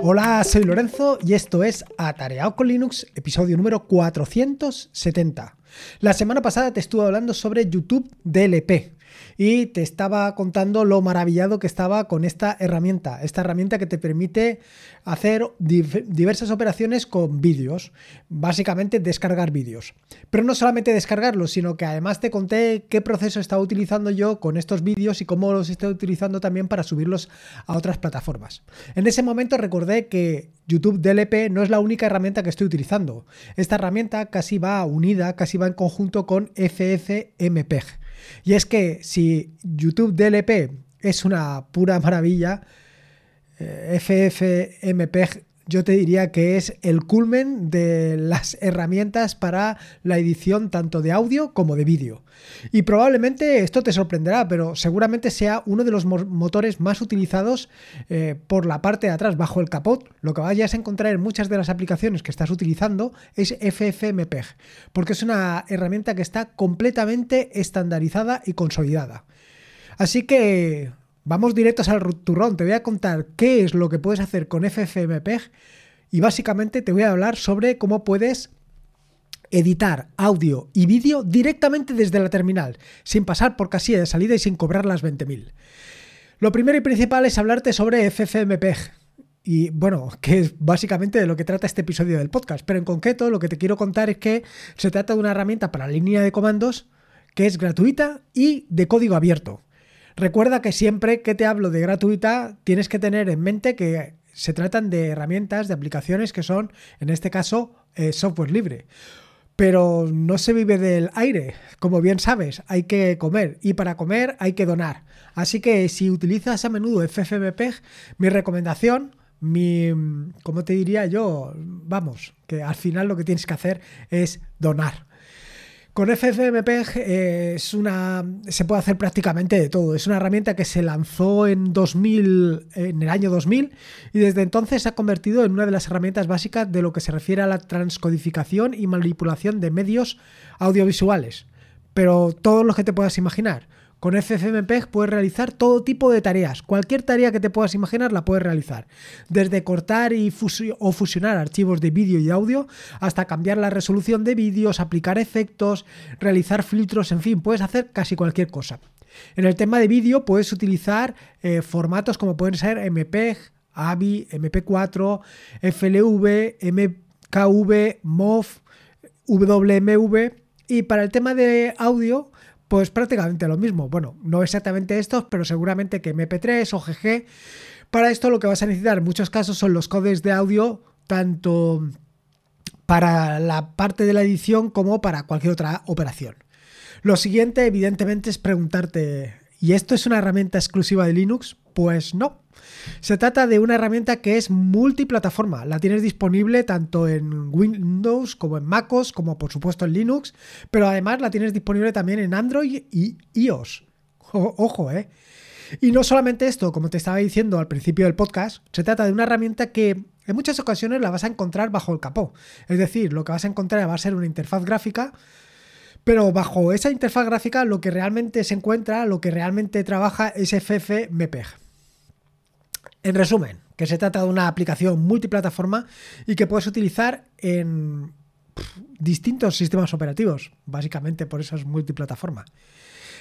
Hola, soy Lorenzo y esto es Atareado con Linux, episodio número 470. La semana pasada te estuve hablando sobre YouTube DLP y te estaba contando lo maravillado que estaba con esta herramienta, esta herramienta que te permite hacer diversas operaciones con vídeos, básicamente descargar vídeos. Pero no solamente descargarlos, sino que además te conté qué proceso estaba utilizando yo con estos vídeos y cómo los estoy utilizando también para subirlos a otras plataformas. En ese momento recordé que YouTube DLP no es la única herramienta que estoy utilizando. Esta herramienta casi va unida, casi va en conjunto con FFmpeg. Y es que si YouTube DLP es una pura maravilla, eh, FFmpeg yo te diría que es el culmen de las herramientas para la edición tanto de audio como de vídeo. Y probablemente esto te sorprenderá, pero seguramente sea uno de los motores más utilizados eh, por la parte de atrás, bajo el capot. Lo que vayas a encontrar en muchas de las aplicaciones que estás utilizando es FFmpeg, porque es una herramienta que está completamente estandarizada y consolidada. Así que Vamos directos al turrón, te voy a contar qué es lo que puedes hacer con FFmpeg y básicamente te voy a hablar sobre cómo puedes editar audio y vídeo directamente desde la terminal, sin pasar por casilla de salida y sin cobrar las 20.000. Lo primero y principal es hablarte sobre FFmpeg. Y bueno, que es básicamente de lo que trata este episodio del podcast. Pero en concreto lo que te quiero contar es que se trata de una herramienta para línea de comandos que es gratuita y de código abierto. Recuerda que siempre que te hablo de gratuita tienes que tener en mente que se tratan de herramientas, de aplicaciones que son, en este caso, eh, software libre. Pero no se vive del aire, como bien sabes, hay que comer y para comer hay que donar. Así que si utilizas a menudo FFmpeg, mi recomendación, mi, ¿cómo te diría yo? Vamos, que al final lo que tienes que hacer es donar. Con FFmpeg eh, es una, se puede hacer prácticamente de todo. Es una herramienta que se lanzó en 2000, en el año 2000 y desde entonces se ha convertido en una de las herramientas básicas de lo que se refiere a la transcodificación y manipulación de medios audiovisuales. Pero todos los que te puedas imaginar. Con FFmpeg puedes realizar todo tipo de tareas. Cualquier tarea que te puedas imaginar la puedes realizar. Desde cortar y o fusionar archivos de vídeo y audio hasta cambiar la resolución de vídeos, aplicar efectos, realizar filtros, en fin, puedes hacer casi cualquier cosa. En el tema de vídeo puedes utilizar eh, formatos como pueden ser MPEG, AVI, MP4, FLV, MKV, MOV, WMV y para el tema de audio pues prácticamente lo mismo. Bueno, no exactamente estos, pero seguramente que MP3 o GG. Para esto lo que vas a necesitar en muchos casos son los codes de audio, tanto para la parte de la edición como para cualquier otra operación. Lo siguiente, evidentemente, es preguntarte, ¿y esto es una herramienta exclusiva de Linux? Pues no. Se trata de una herramienta que es multiplataforma. La tienes disponible tanto en Windows como en MacOS, como por supuesto en Linux, pero además la tienes disponible también en Android y iOS. ojo, ¿eh? Y no solamente esto, como te estaba diciendo al principio del podcast, se trata de una herramienta que en muchas ocasiones la vas a encontrar bajo el capó. Es decir, lo que vas a encontrar va a ser una interfaz gráfica pero bajo esa interfaz gráfica lo que realmente se encuentra, lo que realmente trabaja es FFmpeg. En resumen, que se trata de una aplicación multiplataforma y que puedes utilizar en distintos sistemas operativos, básicamente por eso es multiplataforma.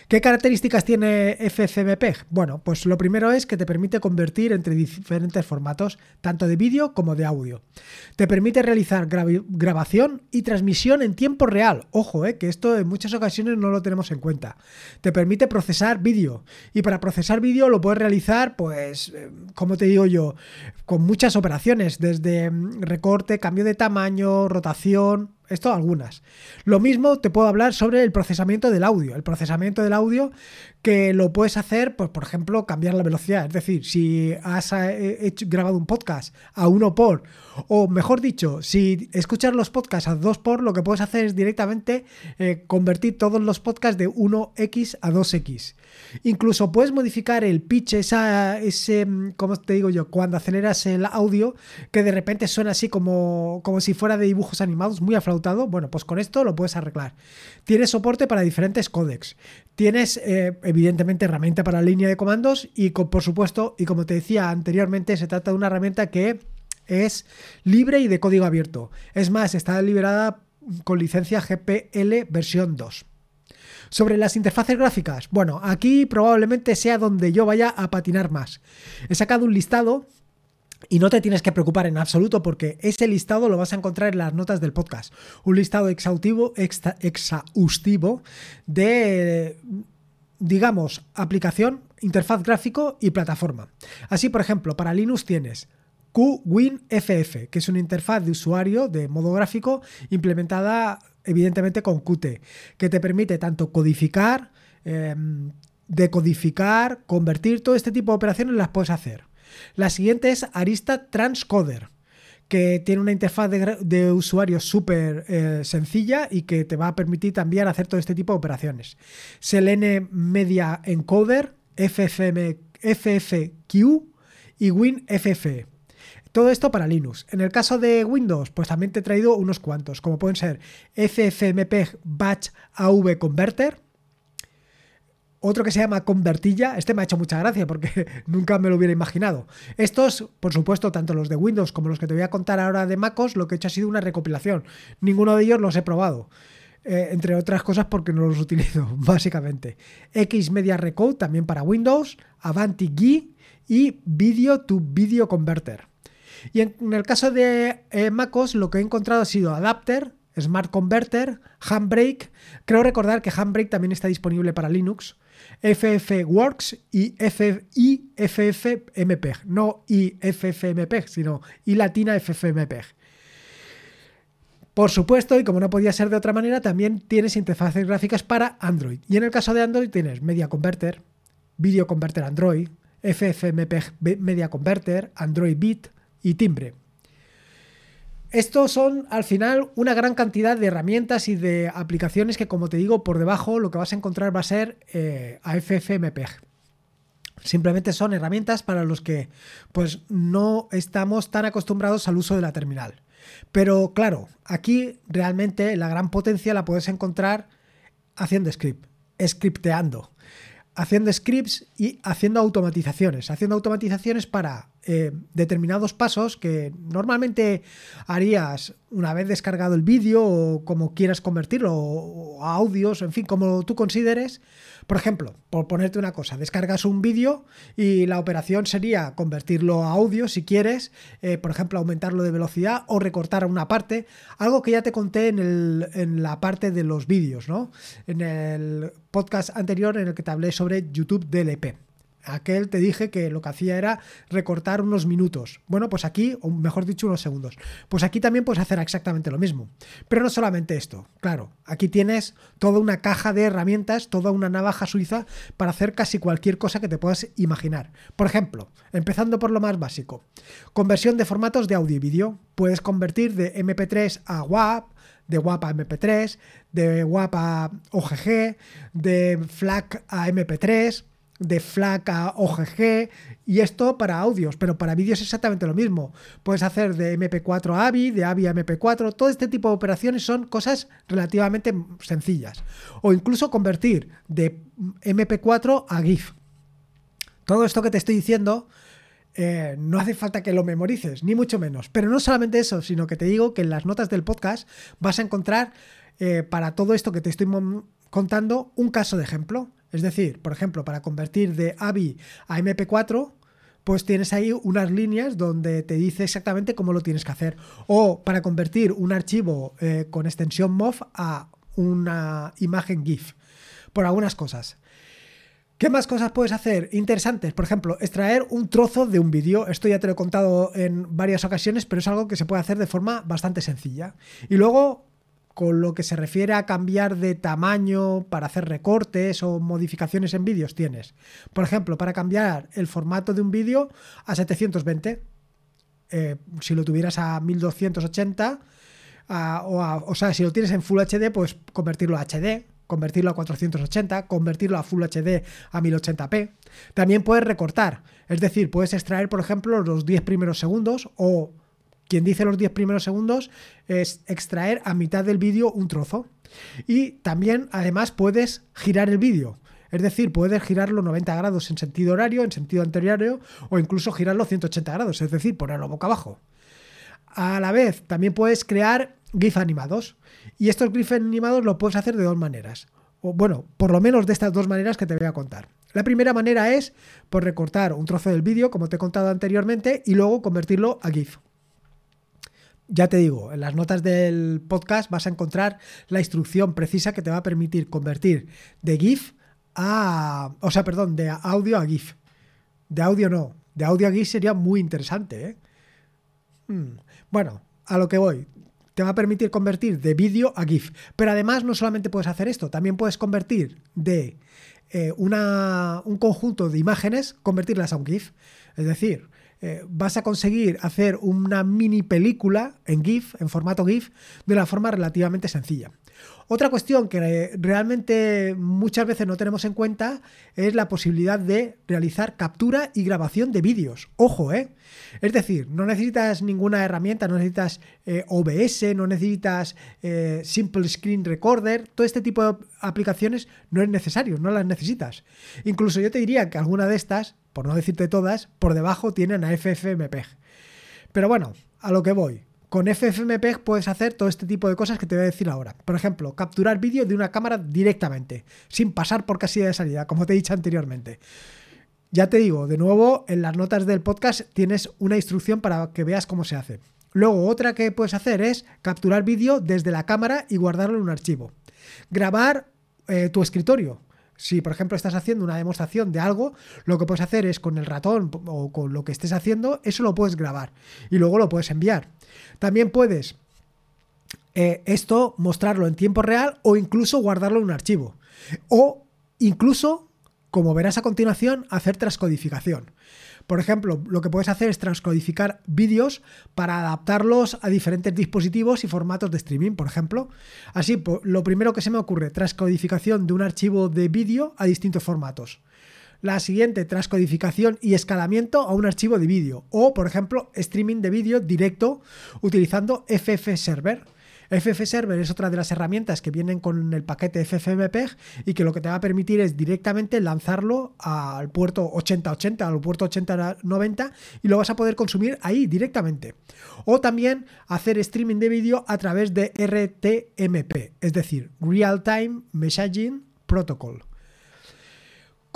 ¿Qué características tiene FFmpeg? Bueno, pues lo primero es que te permite convertir entre diferentes formatos, tanto de vídeo como de audio. Te permite realizar grabación y transmisión en tiempo real. Ojo, eh, que esto en muchas ocasiones no lo tenemos en cuenta. Te permite procesar vídeo y para procesar vídeo lo puedes realizar, pues, eh, como te digo yo, con muchas operaciones, desde mm, recorte, cambio de tamaño, rotación, esto algunas. Lo mismo te puedo hablar sobre el procesamiento del audio. El procesamiento del audio que lo puedes hacer, pues por ejemplo, cambiar la velocidad. Es decir, si has eh, grabado un podcast a 1 por, o mejor dicho, si escuchas los podcasts a 2 por, lo que puedes hacer es directamente eh, convertir todos los podcasts de 1x a 2x. Incluso puedes modificar el pitch, esa, ese, mm, como te digo yo, cuando aceleras el audio, que de repente suena así como, como si fuera de dibujos animados, muy Bueno, pues con esto lo puedes arreglar. Tienes soporte para diferentes códecs. Tienes, eh, evidentemente, herramienta para línea de comandos y, por supuesto, y como te decía anteriormente, se trata de una herramienta que es libre y de código abierto. Es más, está liberada con licencia GPL versión 2. Sobre las interfaces gráficas, bueno, aquí probablemente sea donde yo vaya a patinar más. He sacado un listado y no te tienes que preocupar en absoluto porque ese listado lo vas a encontrar en las notas del podcast. Un listado exhaustivo, exhaustivo de, digamos, aplicación, interfaz gráfico y plataforma. Así, por ejemplo, para Linux tienes QWinFF, que es una interfaz de usuario de modo gráfico implementada evidentemente con Qt, que te permite tanto codificar, em, decodificar, convertir, todo este tipo de operaciones las puedes hacer. La siguiente es Arista Transcoder, que tiene una interfaz de, usuario súper eh, sencilla y que te va a permitir también hacer todo este tipo de operaciones. Selene Media Encoder, FFQ y WinFF. Todo esto para Linux. En el caso de Windows, pues también te he traído unos cuantos, como pueden ser FFmpeg Batch AV Converter, otro que se llama Convertilla, este me ha hecho mucha gracia porque nunca me lo hubiera imaginado. Estos, por supuesto, tanto los de Windows como los que te voy a contar ahora de MacOS, lo que he hecho ha sido una recopilación. Ninguno de ellos los he probado. Eh, entre otras cosas porque no los utilizo, básicamente. Xmedia Recode también para Windows, Avanti GUI y Video to Video Converter. Y en, el caso de eh, MacOS lo que he encontrado ha sido Adapter, Smart Converter, Handbrake. Creo recordar que Handbrake también está disponible para Linux. FFWorks y, FFmpeg. No IFFmpeg, sino I latina FFmpeg. Por supuesto, y como no podía ser de otra manera, también tienes interfaces gráficas para Android. Y en el caso de Android tienes Media Converter, Video Converter Android, FFmpeg Media Converter, Android Bit, y timbre. Estos son al final una gran cantidad de herramientas y de aplicaciones que como te digo por debajo lo que vas a encontrar va a ser eh, AFFmpeg. Simplemente son herramientas para los que pues no estamos tan acostumbrados al uso de la terminal. Pero claro, aquí realmente la gran potencia la puedes encontrar haciendo script, scripteando, haciendo scripts y haciendo automatizaciones, haciendo automatizaciones para eh, determinados pasos que normalmente harías una vez descargado el vídeo o como quieras convertirlo, a audios, en fin, como tú consideres. Por ejemplo, por ponerte una cosa, descargas un vídeo y la operación sería convertirlo a audio si quieres, eh, por ejemplo, aumentarlo de velocidad o recortar una parte, algo que ya te conté en, el, en la parte de los vídeos, ¿no? En el podcast anterior en el que te hablé sobre YouTube DLP aquel te dije que lo que hacía era recortar unos minutos. Bueno, pues aquí, o mejor dicho, unos segundos. Pues aquí también puedes hacer exactamente lo mismo. Pero no solamente esto, claro, aquí tienes toda una caja de herramientas, toda una navaja suiza para hacer casi cualquier cosa que te puedas imaginar. Por ejemplo, empezando por lo más básico, conversión de formatos de audio y vídeo. Puedes convertir de MP3 a WAP, de WAP a MP3, de WAP a OGG, de FLAC a MP3 de FLAC a OGG y esto para audios, pero para vídeos es exactamente lo mismo. Puedes hacer de MP4 a AVI, de AVI a MP4, todo este tipo de operaciones son cosas relativamente sencillas. O incluso convertir de MP4 a GIF. Todo esto que te estoy diciendo eh, no hace falta que lo memorices, ni mucho menos. Pero no solamente eso, sino que te digo que en las notas del podcast vas a encontrar eh, para todo esto que te estoy contando un caso de ejemplo. Es decir, por ejemplo, para convertir de AVI a MP4, pues tienes ahí unas líneas donde te dice exactamente cómo lo tienes que hacer. O para convertir un archivo eh, con extensión MOV a una imagen GIF. Por algunas cosas. ¿Qué más cosas puedes hacer interesantes? Por ejemplo, extraer un trozo de un vídeo. Esto ya te lo he contado en varias ocasiones, pero es algo que se puede hacer de forma bastante sencilla. Y luego con lo que se refiere a cambiar de tamaño para hacer recortes o modificaciones en vídeos tienes. Por ejemplo, para cambiar el formato de un vídeo a 720, eh, si lo tuvieras a 1280, o, o sea, si lo tienes en Full HD, pues convertirlo a HD, convertirlo a 480, convertirlo a Full HD a 1080p. También puedes recortar, es decir, puedes extraer, por ejemplo, los 10 primeros segundos o quien dice los 10 primeros segundos es extraer a mitad del vídeo un trozo. Y también, además, puedes girar el vídeo. Es decir, puedes girarlo 90 grados en sentido horario, en sentido anterior, o incluso girarlo 180 grados, es decir, ponerlo boca abajo. A la vez, también puedes crear GIF animados. Y estos GIF animados lo puedes hacer de dos maneras. O bueno, por lo menos de estas dos maneras que te voy a contar. La primera manera es por recortar un trozo del vídeo, como te he contado anteriormente, y luego convertirlo a GIF. Ya te digo, en las notas del podcast vas a encontrar la instrucción precisa que te va a permitir convertir de GIF a... O sea, perdón, de audio a GIF. De audio no. De audio a GIF sería muy interesante, ¿eh? Hmm. Bueno, a lo que voy. Te va a permitir convertir de vídeo a GIF. Pero además no solamente puedes hacer esto, también puedes convertir de eh, una, un conjunto de imágenes, convertirlas a un GIF. Es decir, eh, vas a conseguir hacer una mini película en GIF, en formato GIF, de una forma relativamente sencilla. Otra cuestión que realmente muchas veces no tenemos en cuenta es la posibilidad de realizar captura y grabación de vídeos. Ojo, ¿eh? Es decir, no necesitas ninguna herramienta, no necesitas eh, OBS, no necesitas eh, Simple Screen Recorder, todo este tipo de aplicaciones no es necesario, no las necesitas. Incluso yo te diría que alguna de estas, por no decirte todas, por debajo tienen a FFmpeg. Pero bueno, a lo que voy. Con FFmpeg puedes hacer todo este tipo de cosas que te voy a decir ahora. Por ejemplo, capturar vídeo de una cámara directamente, sin pasar por casilla de salida, como te he dicho anteriormente. Ya te digo, de nuevo, en las notas del podcast tienes una instrucción para que veas cómo se hace. Luego, otra que puedes hacer es capturar vídeo desde la cámara y guardarlo en un archivo. Grabar eh, tu escritorio. Si, por ejemplo, estás haciendo una demostración de algo, lo que puedes hacer es con el ratón o con lo que estés haciendo, eso lo puedes grabar y luego lo puedes enviar. También puedes eh, esto mostrarlo en tiempo real o incluso guardarlo en un archivo. O incluso, como verás a continuación, hacer transcodificación. Por ejemplo, lo que puedes hacer es transcodificar vídeos para adaptarlos a diferentes dispositivos y formatos de streaming, por ejemplo. Así, lo primero que se me ocurre, transcodificación de un archivo de vídeo a distintos formatos. La siguiente, transcodificación y escalamiento a un archivo de vídeo. O, por ejemplo, streaming de vídeo directo utilizando FF Server. FFserver es otra de las herramientas que vienen con el paquete FFmpeg y que lo que te va a permitir es directamente lanzarlo al puerto 8080, al puerto 8090 y lo vas a poder consumir ahí directamente. O también hacer streaming de vídeo a través de RTMP, es decir, Real Time Messaging Protocol.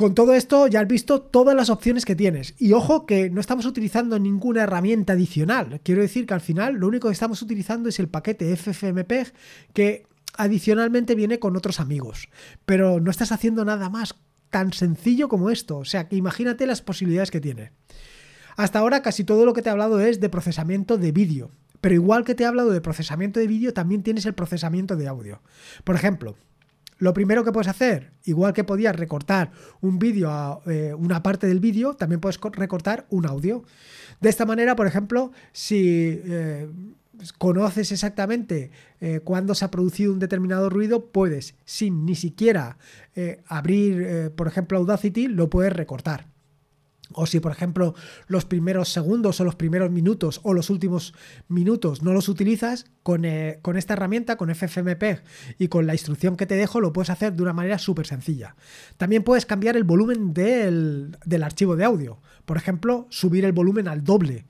Con todo esto ya has visto todas las opciones que tienes. Y ojo que no estamos utilizando ninguna herramienta adicional. Quiero decir que al final lo único que estamos utilizando es el paquete FFmpeg que adicionalmente viene con otros amigos. Pero no estás haciendo nada más tan sencillo como esto. O sea, que imagínate las posibilidades que tiene. Hasta ahora casi todo lo que te he hablado es de procesamiento de vídeo. Pero igual que te he hablado de procesamiento de vídeo, también tienes el procesamiento de audio. Por ejemplo, lo primero que puedes hacer, igual que podías recortar un vídeo a eh, una parte del vídeo, también puedes recortar un audio. De esta manera, por ejemplo, si eh, conoces exactamente eh, cuándo se ha producido un determinado ruido, puedes, sin ni siquiera abrir, por ejemplo, Audacity, lo puedes recortar. O si, por ejemplo, los primeros segundos o los primeros minutos o los últimos minutos no los utilizas, con, eh, esta herramienta, con FFmpeg y con la instrucción que te dejo, lo puedes hacer de una manera súper sencilla. También puedes cambiar el volumen del, del archivo de audio. Por ejemplo, subir el volumen al doble.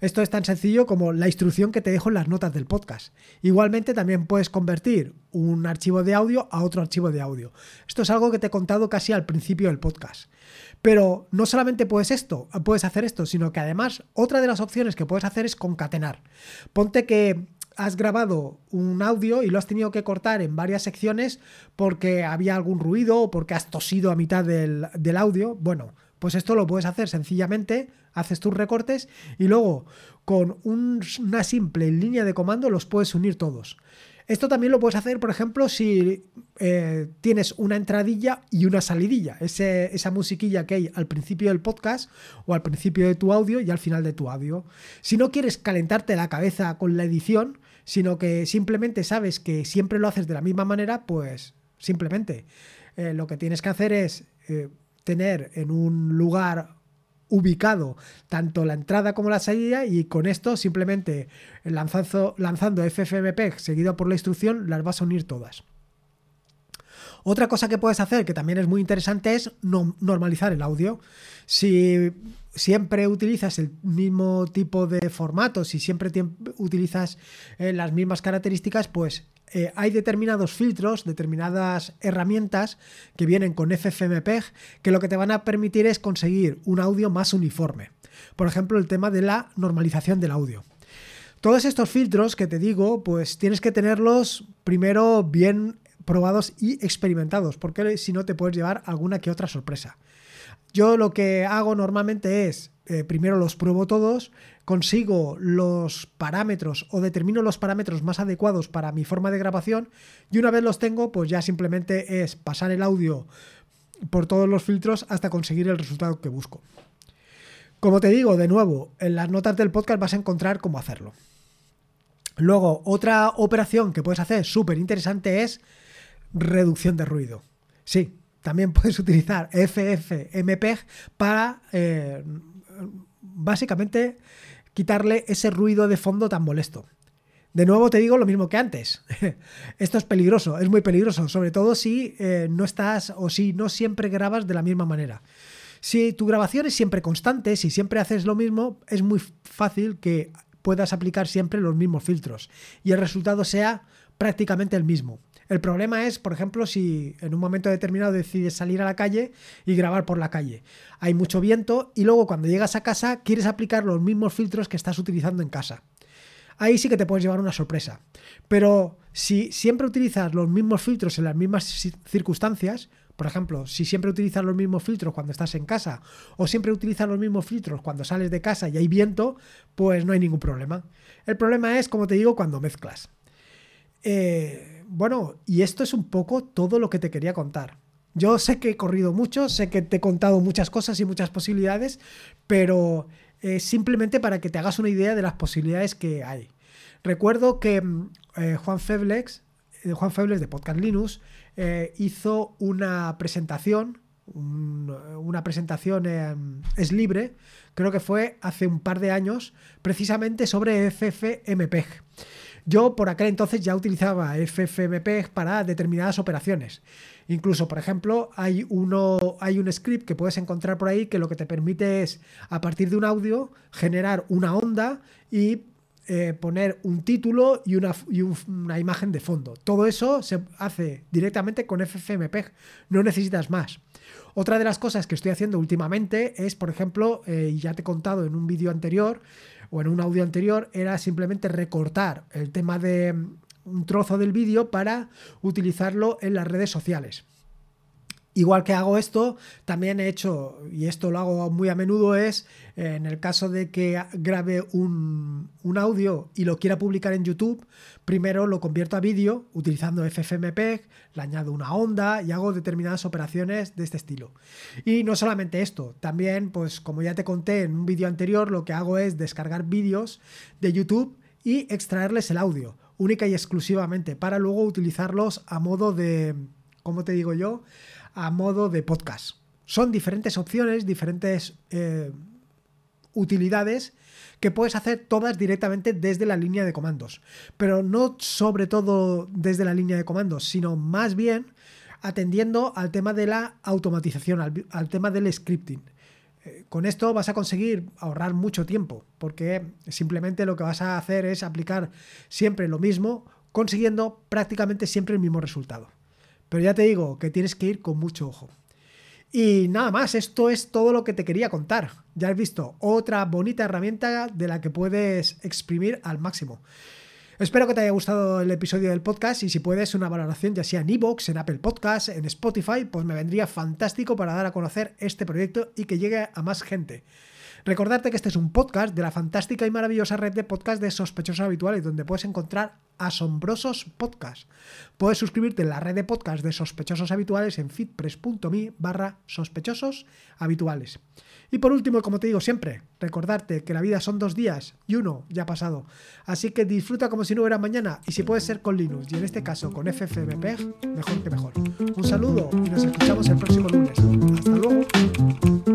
Esto es tan sencillo como la instrucción que te dejo en las notas del podcast. Igualmente también puedes convertir un archivo de audio a otro archivo de audio. Esto es algo que te he contado casi al principio del podcast. Pero no solamente puedes esto, puedes hacer esto, sino que además otra de las opciones que puedes hacer es concatenar. Ponte que has grabado un audio y lo has tenido que cortar en varias secciones porque había algún ruido o porque has tosido a mitad del, del audio. Bueno, pues esto lo puedes hacer sencillamente, haces tus recortes y luego con una simple línea de comando los puedes unir todos. Esto también lo puedes hacer, por ejemplo, si eh, tienes una entradilla y una salidilla, esa musiquilla que hay al principio del podcast o al principio de tu audio y al final de tu audio. Si no quieres calentarte la cabeza con la edición, sino que simplemente sabes que siempre lo haces de la misma manera, pues simplemente eh, lo que tienes que hacer es eh, tener en un lugar ubicado tanto la entrada como la salida y con esto simplemente lanzando, lanzando FFmpeg seguido por la instrucción las vas a unir todas. Otra cosa que puedes hacer que también es muy interesante es normalizar el audio. Si siempre utilizas el mismo tipo de formato, si siempre utilizas eh, las mismas características, pues eh, hay determinados filtros, determinadas herramientas que vienen con FFmpeg que lo que te van a permitir es conseguir un audio más uniforme. Por ejemplo, el tema de la normalización del audio. Todos estos filtros que te digo, pues tienes que tenerlos primero bien probados y experimentados, porque si no te puedes llevar alguna que otra sorpresa. Yo lo que hago normalmente es, eh, primero los pruebo todos, consigo los parámetros o determino los parámetros más adecuados para mi forma de grabación y una vez los tengo, pues ya simplemente es pasar el audio por todos los filtros hasta conseguir el resultado que busco. Como te digo, de nuevo, en las notas del podcast vas a encontrar cómo hacerlo. Luego, otra operación que puedes hacer súper interesante es reducción de ruido. Sí, también puedes utilizar FFmpeg para eh, básicamente quitarle ese ruido de fondo tan molesto. De nuevo te digo lo mismo que antes. Esto es peligroso, es muy peligroso, sobre todo si eh, no estás o si no siempre grabas de la misma manera. Si tu grabación es siempre constante, si siempre haces lo mismo, es muy fácil que puedas aplicar siempre los mismos filtros y el resultado sea prácticamente el mismo. El problema es, por ejemplo, si en un momento determinado decides salir a la calle y grabar por la calle. Hay mucho viento y luego cuando llegas a casa quieres aplicar los mismos filtros que estás utilizando en casa. Ahí sí que te puedes llevar una sorpresa. Pero si siempre utilizas los mismos filtros en las mismas circunstancias, por ejemplo, si siempre utilizas los mismos filtros cuando estás en casa o siempre utilizas los mismos filtros cuando sales de casa y hay viento, pues no hay ningún problema. El problema es, como te digo, cuando mezclas. Eh, bueno, y esto es un poco todo lo que te quería contar. Yo sé que he corrido mucho, sé que te he contado muchas cosas y muchas posibilidades, pero eh, simplemente para que te hagas una idea de las posibilidades que hay. Recuerdo que mm, eh, Juan Feblex, Juan Febles de Podcast Linux, hizo una presentación, una presentación es libre, creo que fue hace un par de años, precisamente sobre FFmpeg. Yo por aquel entonces ya utilizaba FFmpeg para determinadas operaciones. Incluso, por ejemplo, hay, uno, hay un script que puedes encontrar por ahí que lo que te permite es, a partir de un audio, generar una onda y eh, poner un título y, una, una, imagen de fondo. Todo eso se hace directamente con FFmpeg, no necesitas más. Otra de las cosas que estoy haciendo últimamente es, por ejemplo, eh, ya te he contado en un vídeo anterior, o en un audio anterior era simplemente recortar el tema de mm, un trozo del vídeo para utilizarlo en las redes sociales. Igual que hago esto, también he hecho, y esto lo hago muy a menudo, es eh, en el caso de que grabe un, audio y lo quiera publicar en YouTube, primero lo convierto a vídeo utilizando FFmpeg, le añado una onda y hago determinadas operaciones de este estilo. Y no solamente esto, también, pues como ya te conté en un vídeo anterior, lo que hago es descargar vídeos de YouTube y extraerles el audio, única y exclusivamente, para luego utilizarlos a modo de, ¿cómo te digo yo? A modo de podcast. Son diferentes opciones, diferentes eh, utilidades que puedes hacer todas directamente desde la línea de comandos. Pero no sobre todo desde la línea de comandos, sino más bien atendiendo al tema de la automatización, al, tema del scripting. Eh, con esto vas a conseguir ahorrar mucho tiempo, porque simplemente lo que vas a hacer es aplicar siempre lo mismo, consiguiendo prácticamente siempre el mismo resultado. Pero ya te digo que tienes que ir con mucho ojo. Y nada más, esto es todo lo que te quería contar. Ya has visto otra bonita herramienta de la que puedes exprimir al máximo. Espero que te haya gustado el episodio del podcast y si puedes una valoración ya sea en iVoox, en Apple Podcasts, en Spotify, pues me vendría fantástico para dar a conocer este proyecto y que llegue a más gente. Recordarte que este es un podcast de la fantástica y maravillosa red de podcasts de sospechosos habituales, donde puedes encontrar asombrosos podcasts. Puedes suscribirte en la red de podcasts de sospechosos habituales en fitpress.me barra sospechosos habituales. Y por último, como te digo siempre, recordarte que la vida son dos días y uno ya ha pasado. Así que disfruta como si no hubiera mañana y si puede ser con Linux y en este caso con FFmpeg, mejor que mejor. Un saludo y nos escuchamos el próximo lunes. Hasta luego.